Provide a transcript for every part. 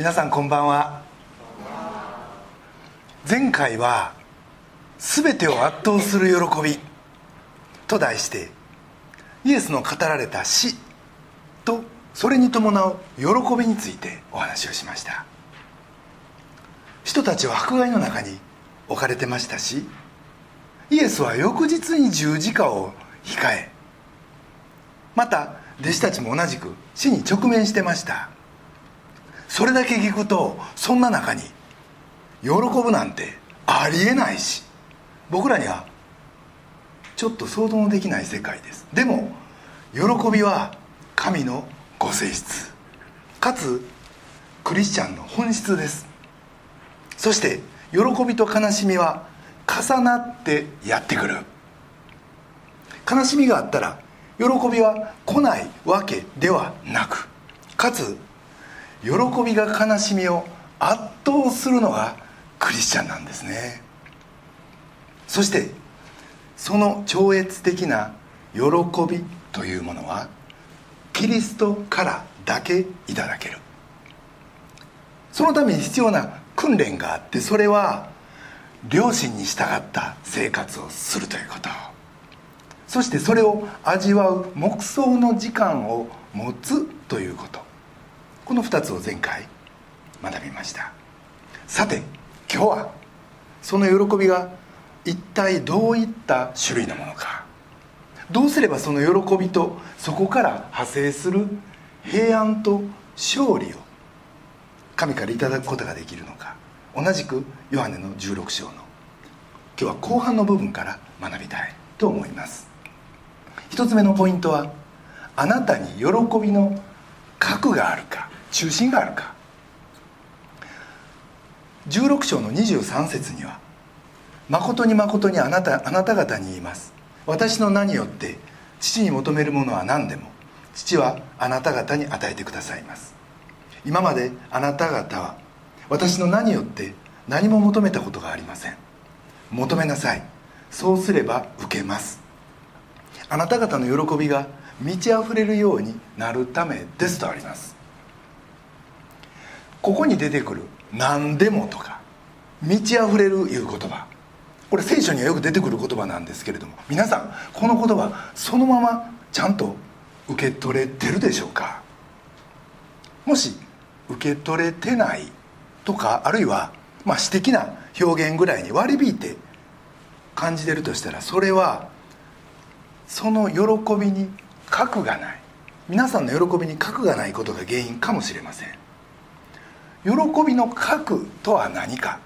皆さんこんばんは。前回は「全てを圧倒する喜び」と題してイエスの語られた死とそれに伴う喜びについてお話をしました。人たちは迫害の中に置かれてましたしイエスは翌日に十字架を控えまた弟子たちも同じく死に直面してました。それだけ聞くとそんな中に喜ぶなんてありえないし僕らにはちょっと想像のできない世界です。でも喜びは神のご性質。かつクリスチャンの本質です。そして喜びと悲しみは重なってやってくる。悲しみがあったら喜びは来ないわけではなくかつ喜びが悲しみを圧倒するのがクリスチャンなんですね。そしてその超越的な喜びというものはキリストからだけいただける。そのために必要な訓練があってそれは良心に従った生活をするということ。そしてそれを味わう黙想の時間を持つということ。この2つを前回学びました。さて今日はその喜びが一体どういった種類のものか。どうすればその喜びとそこから派生する平安と勝利を神からいただくことができるのか。同じくヨハネの16章の今日は後半の部分から学びたいと思います。一つ目のポイントはあなたに喜びの核があるか。中心があるか。16章の23節には「誠に誠にあなたあなた方に言います。私の名によって父に求めるものは何でも父はあなた方に与えてくださいます。今まであなた方は私の名によって何も求めたことがありません。求めなさい。そうすれば受けます。あなた方の喜びが満ち溢れるようになるためです。とあります。ここに出てくる「何でも」とか「満ち溢れる」いう言葉。これ聖書にはよく出てくる言葉なんですけれども皆さんこの言葉そのままちゃんと受け取れてるでしょうか？もし受け取れてないとかあるいは、まあ、詩的な表現ぐらいに割り引いて感じてるとしたらそれはその喜びに核がない。皆さんの喜びに核がないことが原因かもしれません。喜びの核とは何か？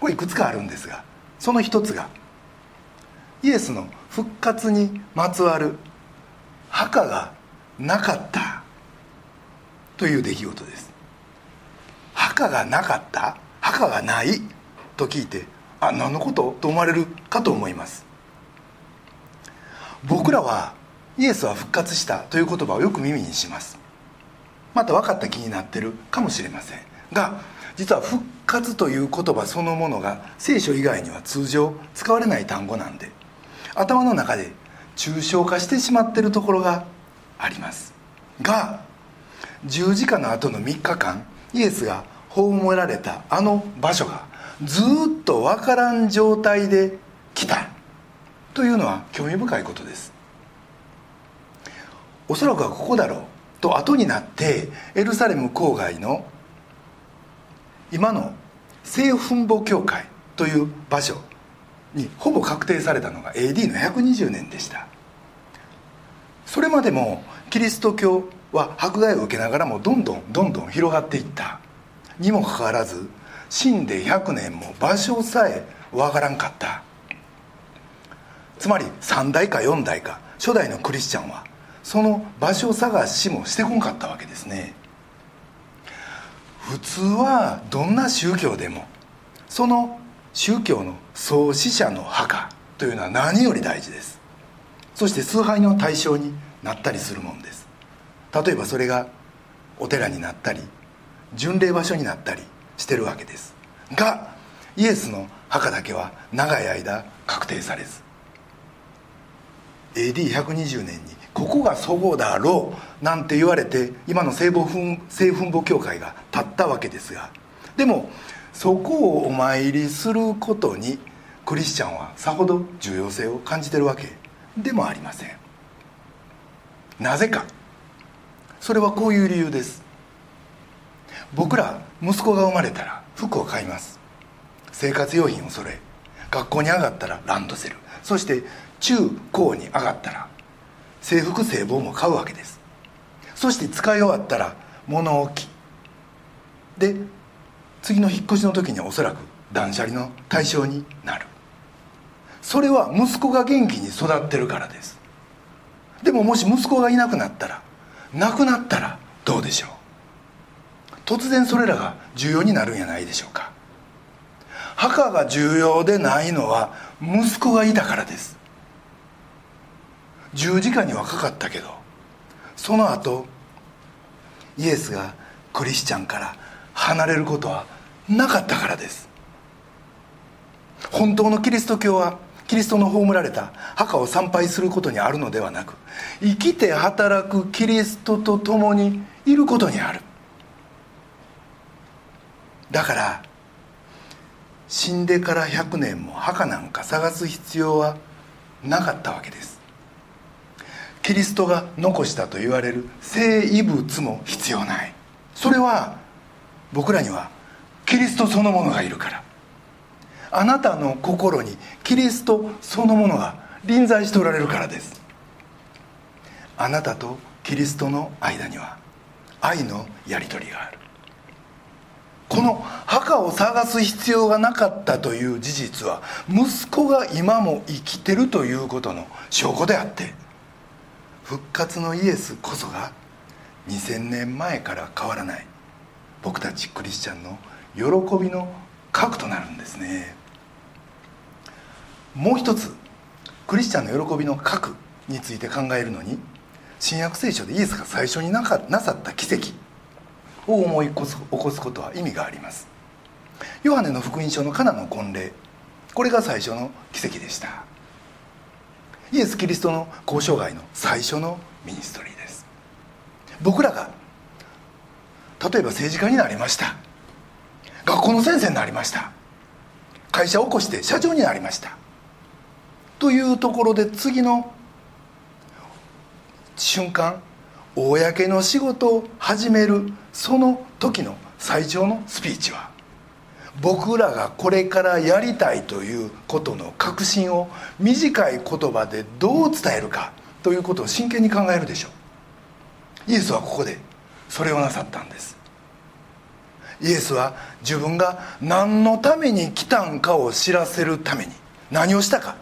これいくつかあるんですがその一つがイエスの復活にまつわる墓がなかったという出来事です。墓がなかった？墓がない？と聞いてあ何のこと？と思われるかと思います。僕らはイエスは復活したという言葉をよく耳にします。また分かった気になってるかもしれません。が実は復活という言葉そのものが聖書以外には通常使われない単語なんで頭の中で抽象化してしまってるところがあります。が十字架の後の3日間イエスが葬られたあの場所がずっと分からん状態で来た。というのは興味深いことです。おそらくはここだろう。と後になってエルサレム郊外の今の聖墳墓教会という場所にほぼ確定されたのが AD の120年でした。それまでもキリスト教は迫害を受けながらもどんどんどんどん広がっていった。にもかかわらず死んで100年も場所さえわからんかった。つまり3代か4代か初代のクリスチャンはその場所探しもしてこんかったわけですね。普通はどんな宗教でもその宗教の創始者の墓というのは何より大事です。そして崇拝の対象になったりするもんです。例えばそれがお寺になったり巡礼場所になったりしてるわけです。がイエスの墓だけは長い間確定されず。AD120 年にここが祖母だろうなんて言われて今の聖母聖墳墓教会が立ったわけですが。でもそこをお参りすることにクリスチャンはさほど重要性を感じてるわけ。でもありません。なぜか。それはこういう理由です。僕ら息子が生まれたら服を買います。生活用品をそれ学校に上がったらランドセル。そして中高に上がったら制服制帽も買うわけです。そして使い終わったら物置。で次の引っ越しの時にはおそらく断捨離の対象になる。それは息子が元気に育ってるからです。でももし息子がいなくなったら亡くなったらどうでしょう。突然それらが重要になるんやないでしょうか。墓が重要でないのは息子がいたからです。十字架にはかかったけどその後イエスがクリスチャンから離れることはなかったからです。本当のキリスト教はキリストの葬られた墓を参拝することにあるのではなく生きて働くキリストと共にいることにある。だから死んでから100年も墓なんか探す必要はなかったわけです。キリストが残したと言われる聖遺物も必要ない。それは僕らにはキリストそのものがいるから。あなたの心にキリストそのものが臨在しておられるからです。あなたとキリストの間には愛のやり取りがある。この墓を探す必要がなかったという事実は息子が今も生きてるということの証拠であって復活のイエスこそが2000年前から変わらない僕たちクリスチャンの喜びの核となるんですね。もう一つクリスチャンの喜びの核について考えるのに新約聖書でイエスが最初になかなさった奇跡を思い起こす起こすことは意味があります。ヨハネの福音書のカナの婚礼これが最初の奇跡でした。イエス・キリストの交渉外の最初のミニストリーです。僕らが例えば政治家になりました。学校の先生になりました。会社を起こして社長になりました。というところで次の瞬間公の仕事を始めるその時の最長のスピーチは僕らがこれからやりたいということの確信を短い言葉でどう伝えるかということを真剣に考えるでしょう。イエスはここでそれをなさったんです。イエスは自分が何のために来たんかを知らせるために何をしたか。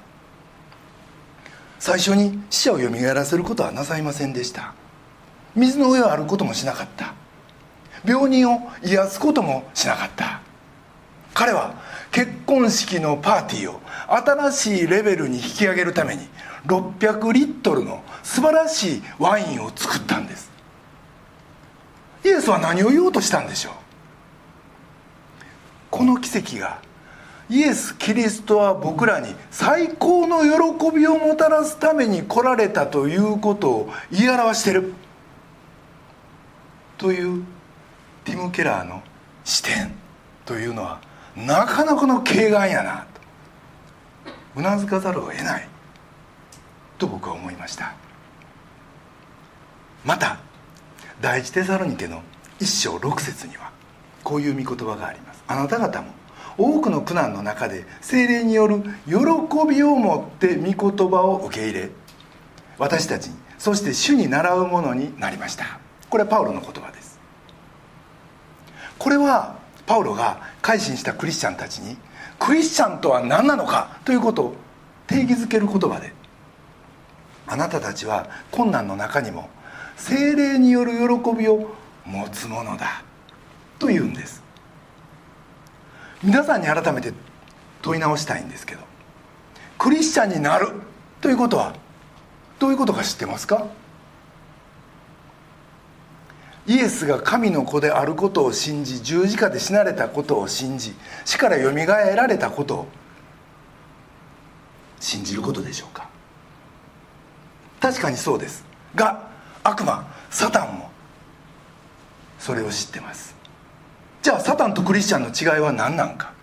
最初に死者をよみがえらせることはなさいませんでした。水の上を歩くこともしなかった。病人を癒すこともしなかった。彼は結婚式のパーティーを新しいレベルに引き上げるために600リットルの素晴らしいワインを作ったんです。イエスは何を言おうとしたんでしょう？この奇跡がイエス・キリストは僕らに最高の喜びをもたらすために来られたということを言い表している。というティム・ケラーの視点というのはなかなかの軽眼やな。とうなずかざるを得ない。と僕は思いました。また第一テサロニケの一章六節にはこういう御言葉があります。あなた方も多くの苦難の中で精霊による喜びを持って御言葉を受け入れ私たちにそして主に習うものになりました。これはパウロの言葉です。これはパウロが改心したクリスチャンたちにクリスチャンとは何なのかということを定義づける言葉であなたたちは困難の中にも精霊による喜びを持つものだと言うんです。皆さんに改めて問い直したいんですけどクリスチャンになるということはどういうことか知ってますか？イエスが神の子であることを信じ十字架で死なれたことを信じ死からよみがえられたことを信じることでしょうか？確かにそうです。が悪魔サタンもそれを知ってます。じゃあサタンとクリスチャンの違いは何なんか？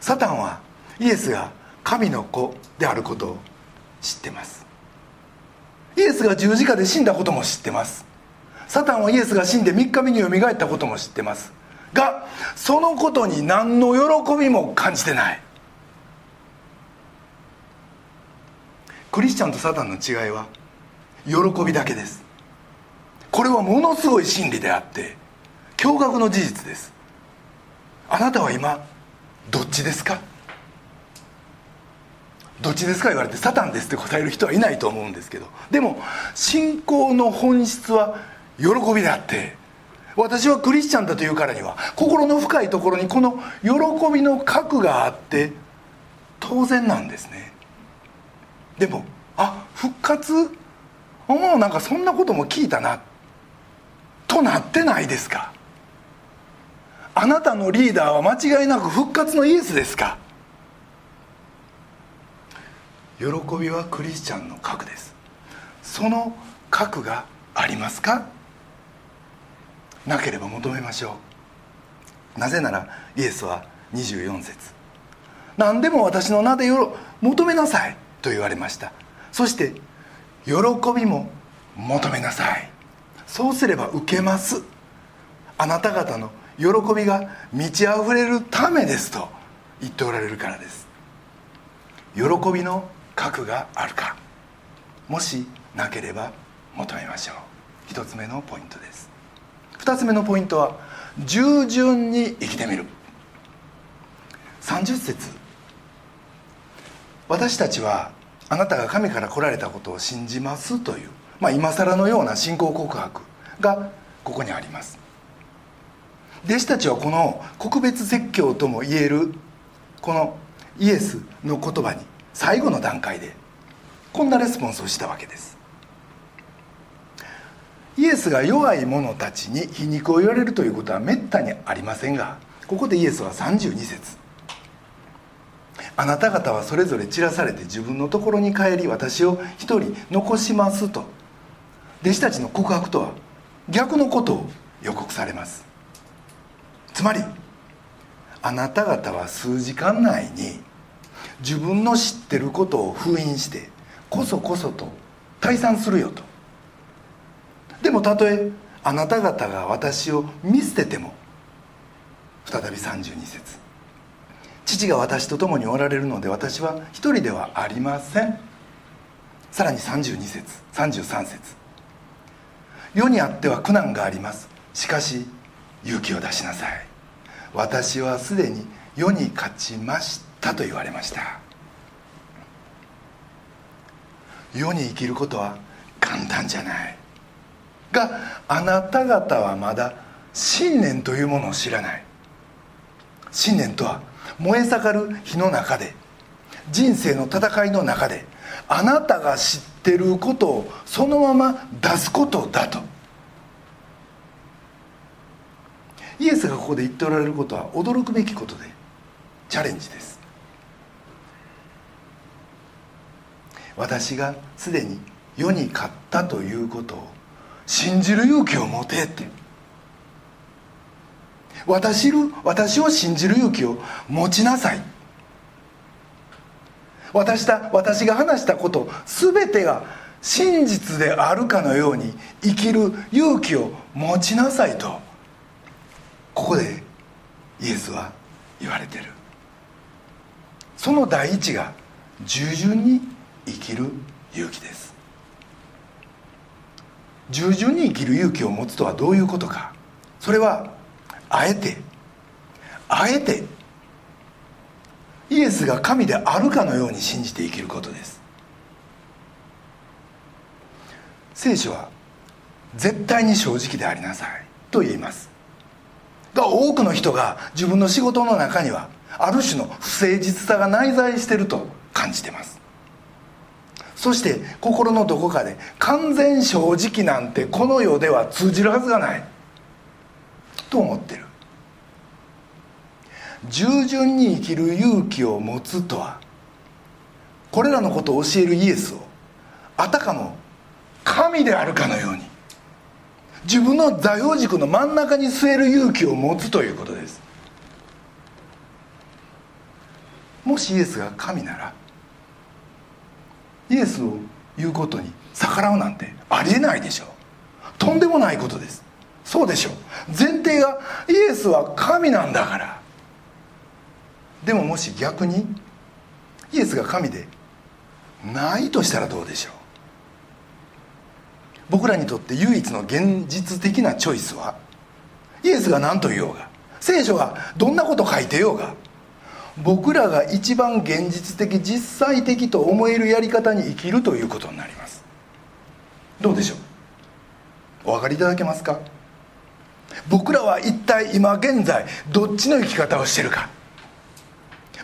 サタンはイエスが神の子であることを知ってます。イエスが十字架で死んだことも知ってます。サタンはイエスが死んで3日目によみがえったことも知ってます。がそのことに何の喜びも感じてない。クリスチャンとサタンの違いは喜びだけです。これはものすごい真理であって驚愕の事実です。あなたは今どっちですか？どっちですか言われてサタンですって答える人はいないと思うんですけど。でも信仰の本質は喜びであって私はクリスチャンだというからには心の深いところにこの喜びの核があって当然なんですね。でもあ復活？もうなんかそんなことも聞いたな。となってないですか。あなたのリーダーは間違いなく復活のイエスですか。喜びはクリスチャンの核です。その核がありますか？なければ求めましょう。なぜならイエスは24節。何でも私の名でよ求めなさいと言われました。そして喜びも求めなさい。そうすれば受けます。あなた方の喜びが満ち溢れるためですと言っておられるからです。喜びの核があるか。もしなければ求めましょう。一つ目のポイントです。二つ目のポイントは従順に生きてみる。30節。私たちはあなたが神から来られたことを信じますという、まあ、今更のような信仰告白がここにあります。弟子たちはこの告別説教とも言えるこのイエスの言葉に最後の段階でこんなレスポンスをしたわけです。イエスが弱い者たちに皮肉を言われるということはめったにありませんがここでイエスは32節。あなた方はそれぞれ散らされて自分のところに帰り私を一人残しますと。弟子たちの告白とは逆のことを予告されます。つまりあなた方は数時間内に自分の知ってることを封印してこそこそと退散するよと。でもたとえあなた方が私を見捨てても再び32節。父が私と共におられるので私は一人ではありません。さらに32節33節。世にあっては苦難があります。しかし勇気を出しなさい。私はすでに世に勝ちましたと言われました。世に生きることは簡単じゃない。があなた方はまだ信念というものを知らない。信念とは燃え盛る火の中で人生の戦いの中であなたが知ってることをそのまま出すことだと。イエスがここで言っておられることは驚くべきことでチャレンジです。私がすでに世に勝ったということを信じる勇気を持てって。私る私を信じる勇気を持ちなさい。私た私が話したこと全てが真実であるかのように生きる勇気を持ちなさいとここでイエスは言われてる。その第一が従順に生きる勇気です。従順に生きる勇気を持つとはどういうことか。それはあえてあえてイエスが神であるかのように信じて生きることです。聖書は絶対に正直でありなさいと言います。が多くの人が自分の仕事の中にはある種の不誠実さが内在していると感じてます。そして心のどこかで完全正直なんてこの世では通じるはずがない。と思ってる。従順に生きる勇気を持つとはこれらのことを教えるイエスをあたかも神であるかのように自分の座標軸の真ん中に据える勇気を持つということです。もしイエスが神ならイエスを言うことに逆らうなんてありえないでしょう。とんでもないことです。そうでしょう。前提がイエスは神なんだから。でももし逆にイエスが神でないとしたらどうでしょう。僕らにとって唯一の現実的なチョイスはイエスが何と言おうが聖書がどんなこと書いてようが僕らが一番現実的実際的と思えるやり方に生きるということになります。どうでしょう？お分かりいただけますか？僕らは一体今現在どっちの生き方をしてるか？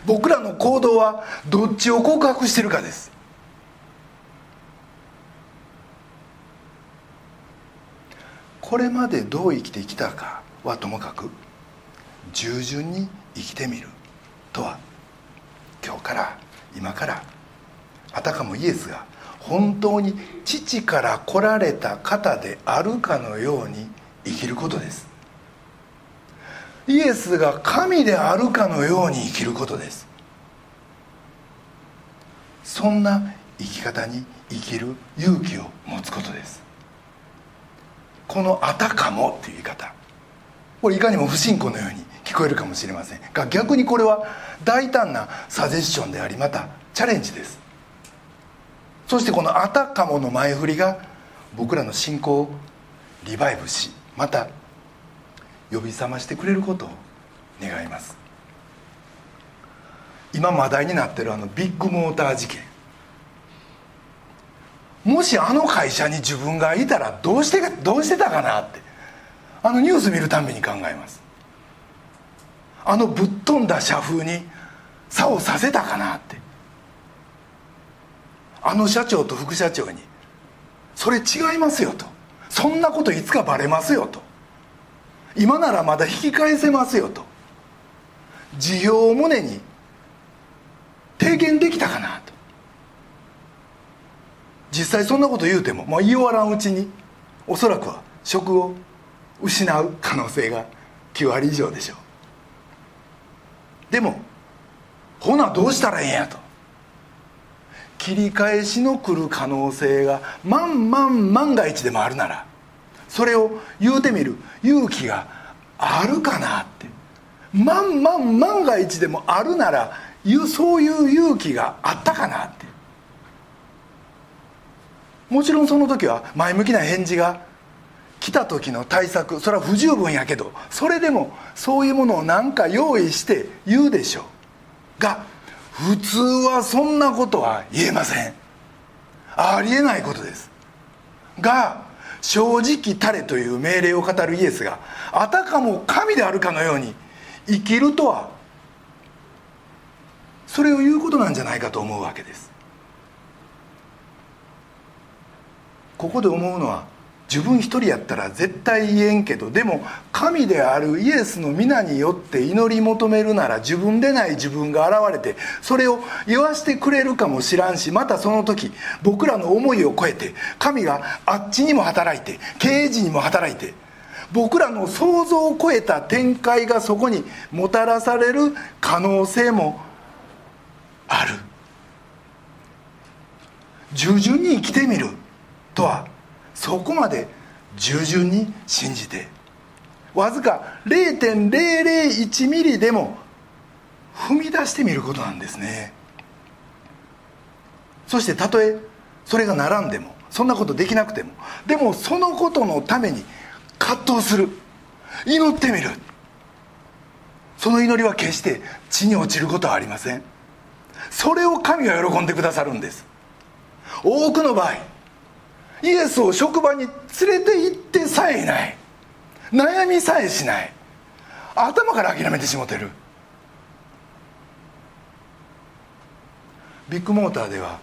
僕らの行動はどっちを告白してるかです。これまでどう生きてきたかはともかく従順に生きてみる。とは今日から今からあたかもイエスが本当に父から来られた方であるかのように生きることです。イエスが神であるかのように生きることです。そんな生き方に生きる勇気を持つことです。この「あたかも」っていう言い方。これいかにも不信仰のように聞こえるかもしれません。が逆にこれは大胆なサジェッションでありまたチャレンジです。そしてこの「あたかも」の前振りが僕らの信仰をリバイブしまた呼び覚ましてくれることを願います。今話題になってるあのビッグモーター事件。もしあの会社に自分がいたらどうしてどうしてたかなって。あのニュース見るたびに考えます。あのぶっ飛んだ社風に差をさせたかなって。あの社長と副社長に「それ違いますよ」と「そんなこといつかバレますよ」と「今ならまだ引き返せますよ」と。辞表を胸に提言できたかなと。実際そんなこと言うても、まあ、言い終わらんうちにおそらくは職を失う可能性が9割以上でしょう。でもほなどうしたらええんやと。切り返しの来る可能性が万万万が一でもあるならそれを言うてみる勇気があるかなって。万万万が一でもあるならそういう勇気があったかなって。もちろんその時は前向きな返事が来た時の対策それは不十分やけどそれでもそういうものを何か用意して言うでしょう。が普通はそんなことは言えません。ありえないことです。が正直たれという命令を語るイエスがあたかも神であるかのように生きるとはそれを言うことなんじゃないかと思うわけです。ここで思うのは自分一人やったら絶対言えんけどでも神であるイエスの皆によって祈り求めるなら自分でない自分が現れてそれを言わしてくれるかもしらんしまたその時僕らの思いを超えて神があっちにも働いて経営時にも働いて僕らの想像を超えた展開がそこにもたらされる可能性もある。従順に生きてみるとはそこまで従順に信じて。わずか0.001ミリでも踏み出してみることなんですね。そしてたとえそれが並んでもそんなことできなくてもでもそのことのために葛藤する。祈ってみる。その祈りは決して地に落ちることはありません。それを神は喜んでくださるんです。多くの場合イエスを職場に連れて行ってさえいない。悩みさえしない。頭から諦めてしもてる。ビッグモーターでは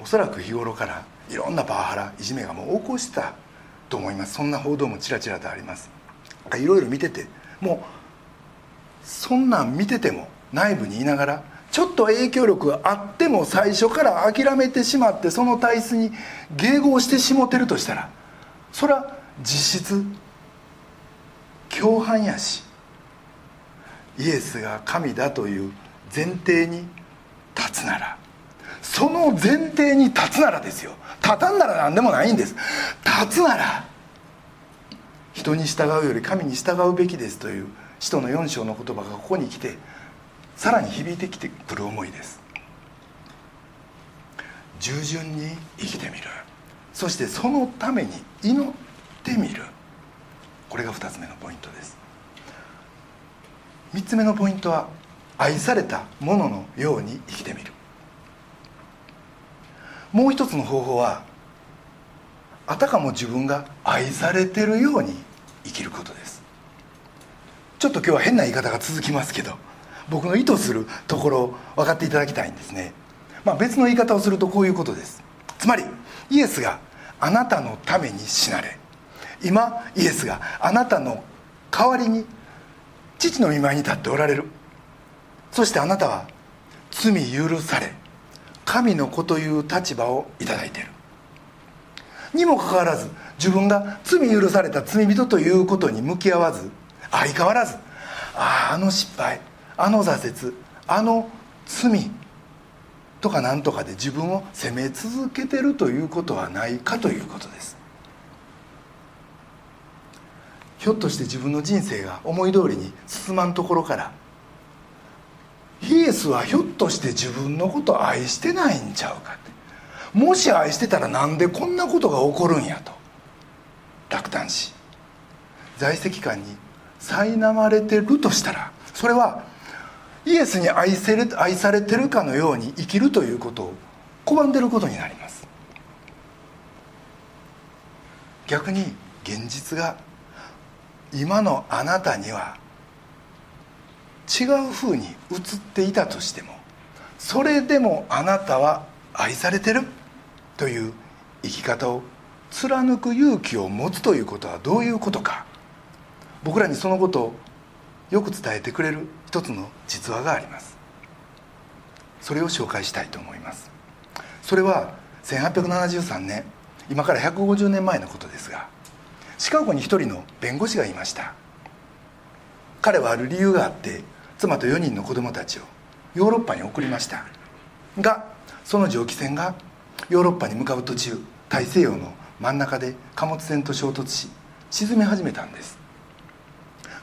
おそらく日頃からいろんなパワハラいじめがもう起こしたと思います。そんな報道もちらちらとあります。いろいろ見ててもうそんなん見てても内部にいながらちょっと影響力があっても最初から諦めてしまってその体質に迎合してしもてるとしたらそれは実質共犯やしイエスが神だという前提に立つならその前提に立つならですよ。立たんなら何でもないんです。立つなら人に従うより神に従うべきですという使徒の4章の言葉がここに来てさらに響いてきてくる思いです。従順に生きてみる。そしてそのために祈ってみる。これが2つ目のポイントです。3つ目のポイントは愛されたもののように生きてみる。もう一つの方法はあたかも自分が愛されてるように生きることです。ちょっと今日は変な言い方が続きますけど僕の意図するところ分かっていただきたいんですね、まあ、別の言い方をするとこういうことです。つまりイエスがあなたのために死なれ。今イエスがあなたの代わりに父の御前に立っておられる。そしてあなたは罪許され神の子という立場を頂いている。にもかかわらず自分が罪許された罪人ということに向き合わず相変わらずあああの失敗あの挫折あの罪とか何とかで自分を責め続けてるということはないかということです。ひょっとして自分の人生が思い通りに進まんところからイエスはひょっとして自分のこと愛してないんちゃうかって。もし愛してたらなんでこんなことが起こるんやと。落胆し在籍感に苛まれてるとしたらそれはイエスに愛せれ愛されてるかのように生きるということを拒んでることになります。逆に現実が今のあなたには違うふうに映っていたとしてもそれでもあなたは愛されてる？という生き方を貫く勇気を持つということはどういうことか。僕らにそのことをよく伝えてくれる一つの実話があります。それを紹介したいと思います。それは1873年今から150年前のことですがシカゴに一人の弁護士がいました。彼はある理由があって妻と4人の子供たちをヨーロッパに送りました。がその蒸気船がヨーロッパに向かう途中大西洋の真ん中で貨物船と衝突し沈め始めたんです。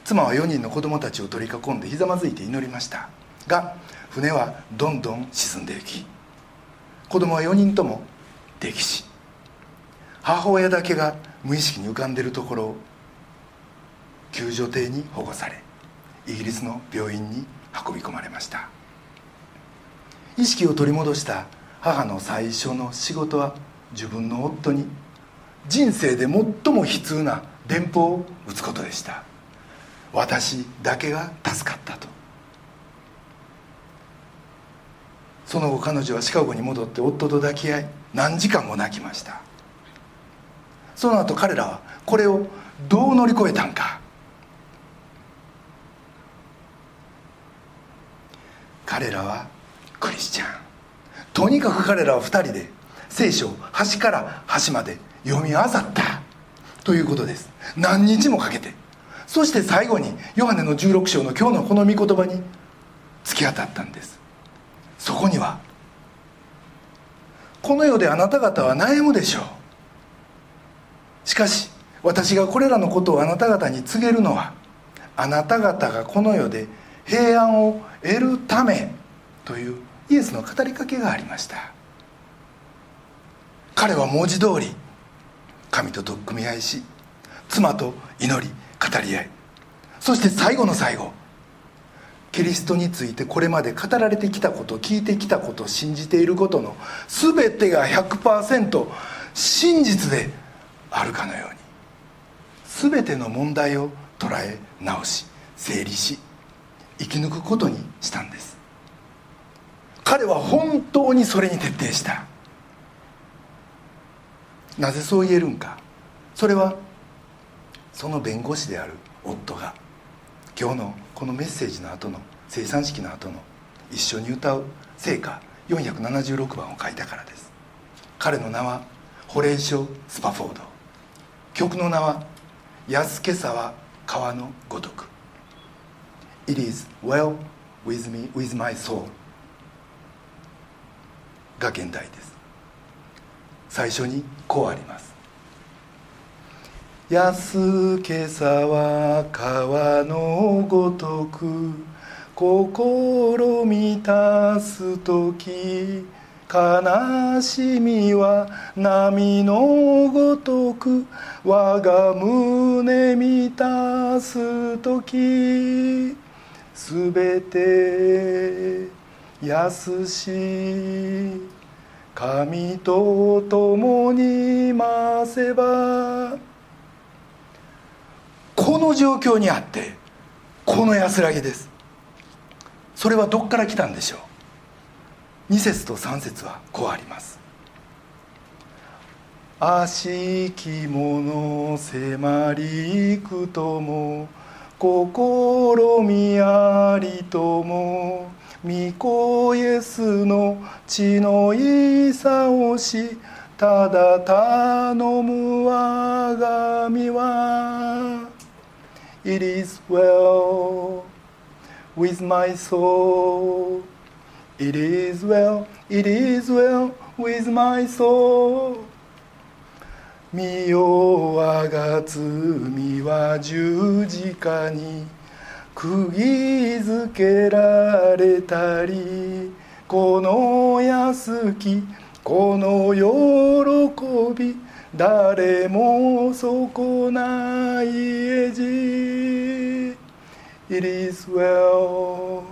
妻は4人の子供たちを取り囲んでひざまずいて祈りました。が船はどんどん沈んでいき子供は4人とも溺死。母親だけが無意識に浮かんでいるところを救助艇に保護されイギリスの病院に運び込まれました。意識を取り戻した母の最初の仕事は自分の夫に人生で最も悲痛な電報を打つことでした。私だけが助かったと。その後彼女はシカゴに戻って夫と抱き合い何時間も泣きました。その後彼らはこれをどう乗り越えたんか。彼らはクリスチャン。とにかく彼らは2人で聖書を端から端まで読み漁った。ということです。何日もかけてそして最後にヨハネの16章の今日のこの御言葉に突き当たったんです。そこにはこの世であなた方は悩むでしょう。しかし私がこれらのことをあなた方に告げるのはあなた方がこの世で平安を得るためというイエスの語りかけがありました。彼は文字通り神と取っ組み合いし妻と祈り語り合い。そして最後の最後。キリストについてこれまで語られてきたこと聞いてきたこと信じていることの全てが100%真実であるかのように。全ての問題を捉え直し整理し生き抜くことにしたんです。彼は本当にそれに徹底した。なぜそう言えるんか。それはその弁護士である夫が今日のこのメッセージの後の生産式の後の一緒に歌う聖歌476番を書いたからです。彼の名はホレイショ・スパフォード。曲の名は「安今朝は川のごとく」「It is well with me with my soul」が現代です。最初にこうあります。安今朝は川のごとく心満たす時悲しみは波のごとく我が胸満たす時すべて安し神と共にませばこの状況にあってこの安らぎです。それはどっから来たんでしょう？2節と3節はこうあります。悪しき者迫りくとも心みありとも御子イエスの血のいさをしただ頼む我が身は It is well with my soul It is well, it is well with my soul 見よ我が罪は十字架に釘付けられたりこの安きこの喜び誰も損ないえじ。It is well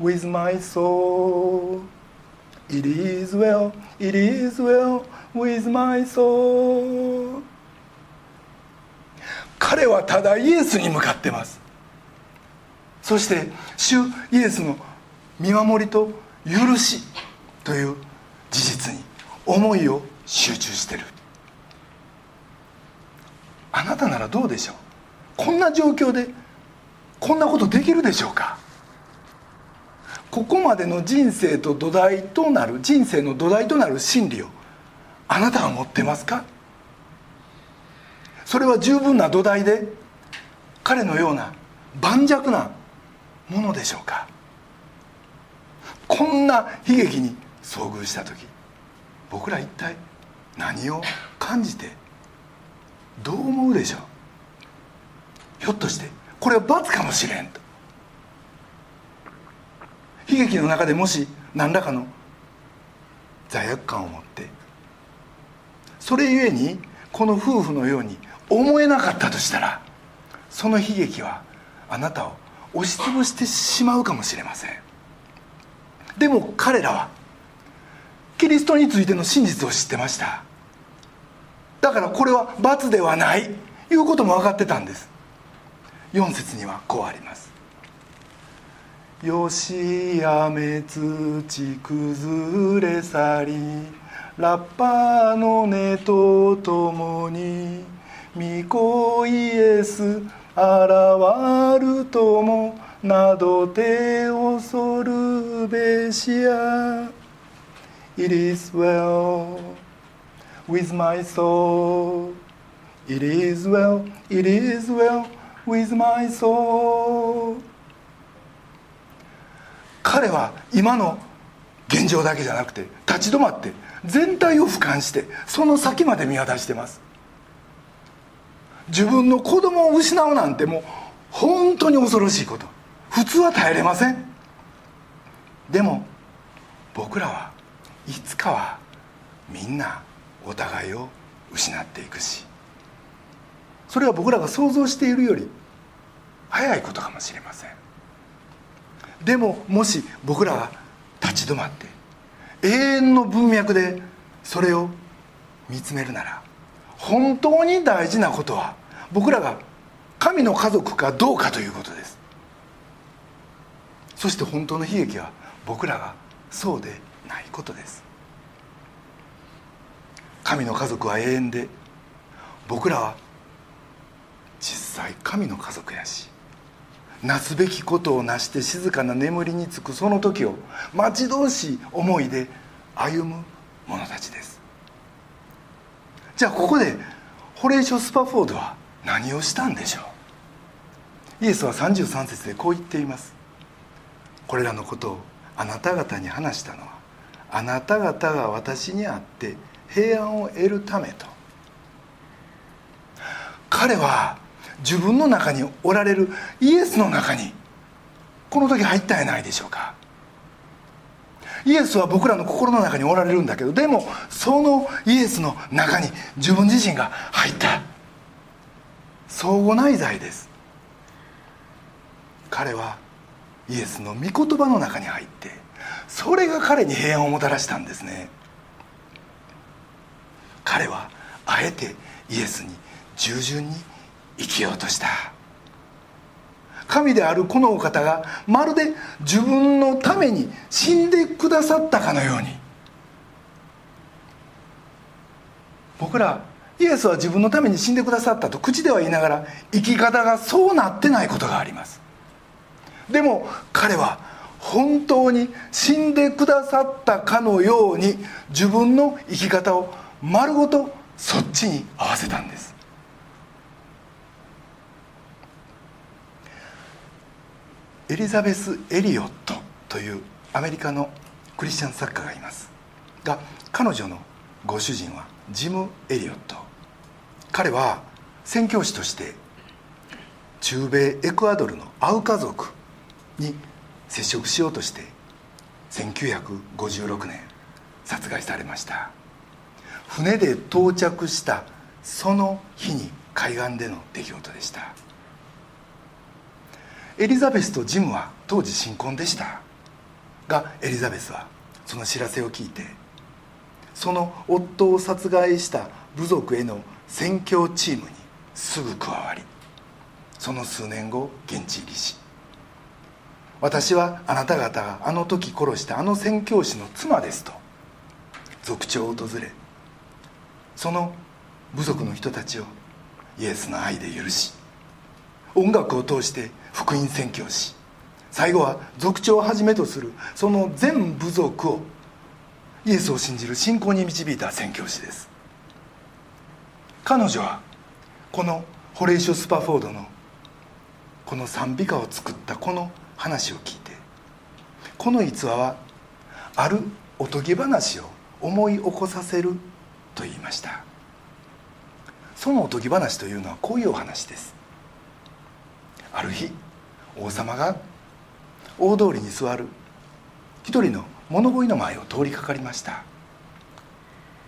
with my soul. It is well, it is well with my soul. 彼はただイエスに向かってます。そして主イエスの見守りと許しという事実に思いを集中してる。あなたならどうでしょう？こんな状況でこんなことできるでしょうか？ここまでの人生と土台となる人生の土台となる真理をあなたは持ってますか？それは十分な土台で彼のような盤石なものでしょうか？こんな悲劇に遭遇した時僕ら一体何を感じてどう思うでしょう？ひょっとしてこれは罰かもしれんと。悲劇の中でもし何らかの罪悪感を持ってそれゆえにこの夫婦のように思えなかったとしたらその悲劇はあなたを押しつぶしてしまうかもしれません。でも彼らはキリストについての真実を知ってました。だからこれは罰ではない。いうことも分かってたんです。4節にはこうあります「よしやめ土崩れ去りラッパの根とともに御子イエス現るともなど手恐るべしや。It is well. With my soul. It is well, it is well with my soul. 彼は今の現状だけじゃなくて立ち止まって全体を俯瞰してその先まで見渡してます。自分の子供を失うなんてもう本当に恐ろしいこと。普通は耐えれません。でも僕らはいつかはみんなお互いを失っていくし。それは僕らが想像しているより早いことかもしれません。でももし僕らが立ち止まって永遠の文脈でそれを見つめるなら本当に大事なことは僕らが神の家族かどうかということです。そして本当の悲劇は僕らがそうでないことです。神の家族は永遠で僕らは実際神の家族やしなすべきことをなして静かな眠りにつくその時を待ち遠しい思いで歩む者たちです。じゃあここでホレイショ・スパフォードは何をしたんでしょう？イエスは33節でこう言っています。これらのことをあなた方に話したのはあなた方が私に会って平安を得るためと。彼は自分の中におられるイエスの中にこの時入ったんやないでしょうか。イエスは僕らの心の中におられるんだけどでもそのイエスの中に自分自身が入った。相互内在です。彼はイエスの御言葉の中に入ってそれが彼に平安をもたらしたんですね。彼はあえてイエスに従順に生きようとした。神であるこのお方がまるで自分のために死んでくださったかのように。僕らイエスは自分のために死んでくださったと口では言いながら生き方がそうなってないことがあります。でも彼は本当に死んでくださったかのように自分の生き方を丸ごとそっちに合わせたんです。エリザベス・エリオットというアメリカのクリスチャン作家がいますが彼女のご主人はジム・エリオット。彼は宣教師として中米エクアドルのアウカ族に接触しようとして1956年殺害されました。船で到着したその日に海岸での出来事でした。エリザベスとジムは当時新婚でした。がエリザベスはその知らせを聞いてその夫を殺害した部族への宣教チームにすぐ加わりその数年後現地入りし私はあなた方があの時殺したあの宣教師の妻ですと族長を訪れその部族の人たちをイエスの愛で許し音楽を通して福音宣教師最後は族長をはじめとするその全部族をイエスを信じる信仰に導いた宣教師です。彼女はこのホレイショ・スパフォードのこの賛美歌を作ったこの話を聞いてこの逸話はあるおとぎ話を思い起こさせると言いました。そのおとぎ話というのはこういうお話です。ある日王様が大通りに座る一人の物乞いの前を通りかかりました。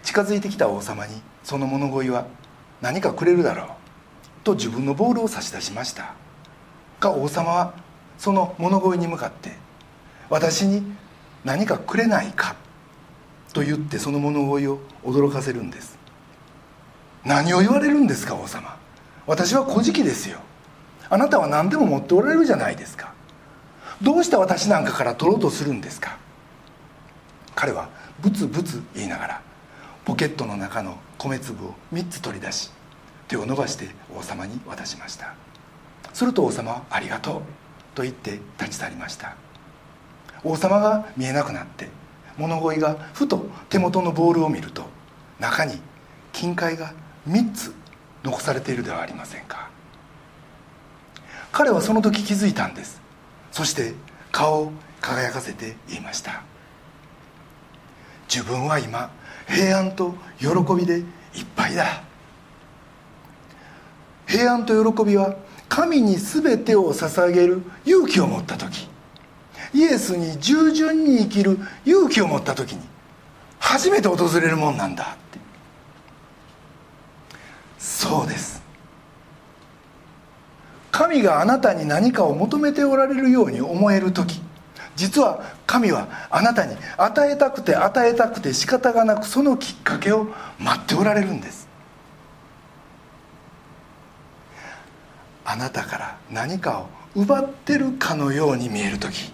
近づいてきた王様にその物乞いは何かくれるだろうと自分のボールを差し出しました。が王様はその物乞いに向かって私に何かくれないかと言ってその物乞いを驚かせるんです。何を言われるんですか王様。私は古事記ですよ。あなたは何でも持っておられるじゃないですか。どうして私なんかから取ろうとするんですか。彼はブツブツ言いながらポケットの中の米粒を3つ取り出し手を伸ばして王様に渡しました。すると王様は「ありがとう」と言って立ち去りました。王様が見えなくなって物乞いがふと手元のボールを見ると中に金塊が3つ残されているではありませんか。彼はその時気づいたんです。そして顔を輝かせて言いました。自分は今平安と喜びでいっぱいだ。平安と喜びは神に全てを捧げる勇気を持った時。イエスに従順に生きる勇気を持った時に初めて訪れるもんなんだって。そうです。神があなたに何かを求めておられるように思える時実は神はあなたに与えたくて与えたくて仕方がなくそのきっかけを待っておられるんです。あなたから何かを奪ってるかのように見える時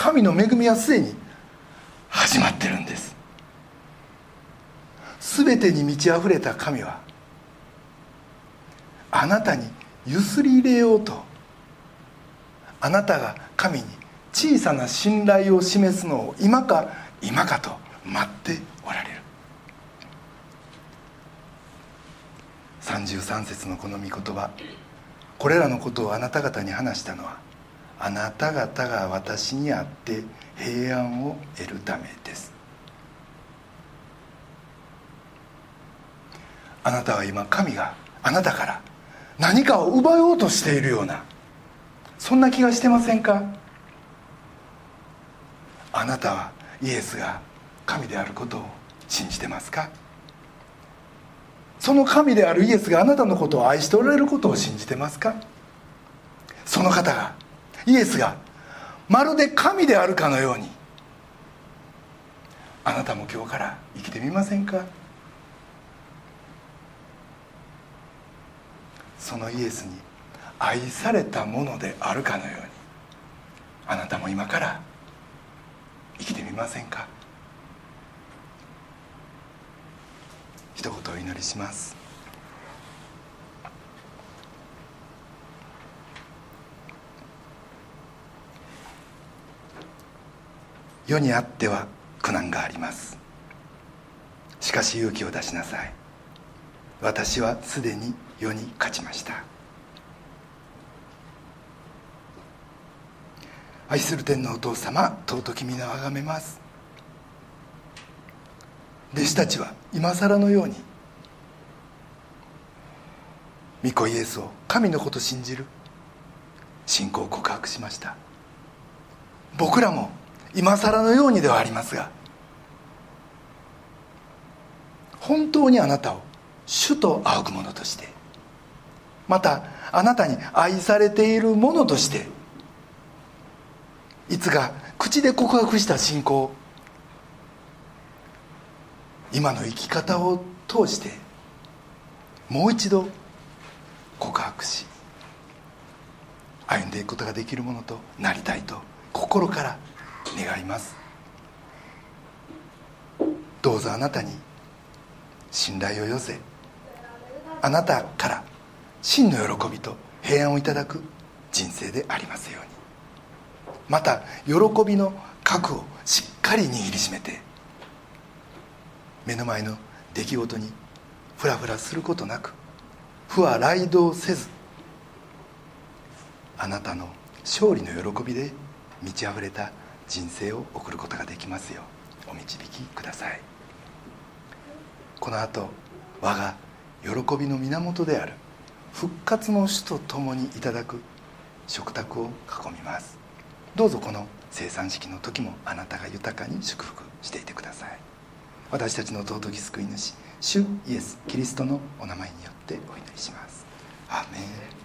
神の恵みはすでに始まってるんです。全てに満ち溢れた神はあなたにゆすり入れようとあなたが神に小さな信頼を示すのを今か今かと待っておられる。33節のこの御言葉これらのことをあなた方に話したのはあなた方が私にあって平安を得るためです。あなたは今神があなたから何かを奪おうとしているようなそんな気がしてませんか？あなたはイエスが神であることを信じてますか？その神であるイエスがあなたのことを愛しておられることを信じてますか？その方がイエスがまるで神であるかのようにあなたも今日から生きてみませんか？そのイエスに愛されたものであるかのようにあなたも今から生きてみませんか？一言お祈りします。世にあっては苦難があります。しかし勇気を出しなさい。私はすでに世に勝ちました。愛する天のお父様尊き皆をあがめます。弟子たちは今更のように御子イエスを神のこと信じる信仰を告白しました。僕らも今更のようにではありますが本当にあなたを主と仰ぐ者としてまたあなたに愛されている者としていつか口で告白した信仰今の生き方を通してもう一度告白し歩んでいくことができるものとなりたいと心から願います。どうぞあなたに信頼を寄せあなたから真の喜びと平安をいただく人生でありますように。また喜びの核をしっかり握りしめて目の前の出来事にフラフラすることなく負は雷動せずあなたの勝利の喜びで満ち溢れた人生を送ることができますようお導きください。この後我が喜びの源である復活の主と共にいただく食卓を囲みます。どうぞこの生産式の時もあなたが豊かに祝福していてください。私たちの尊き救い主主イエス・キリストのお名前によってお祈りします。アメン。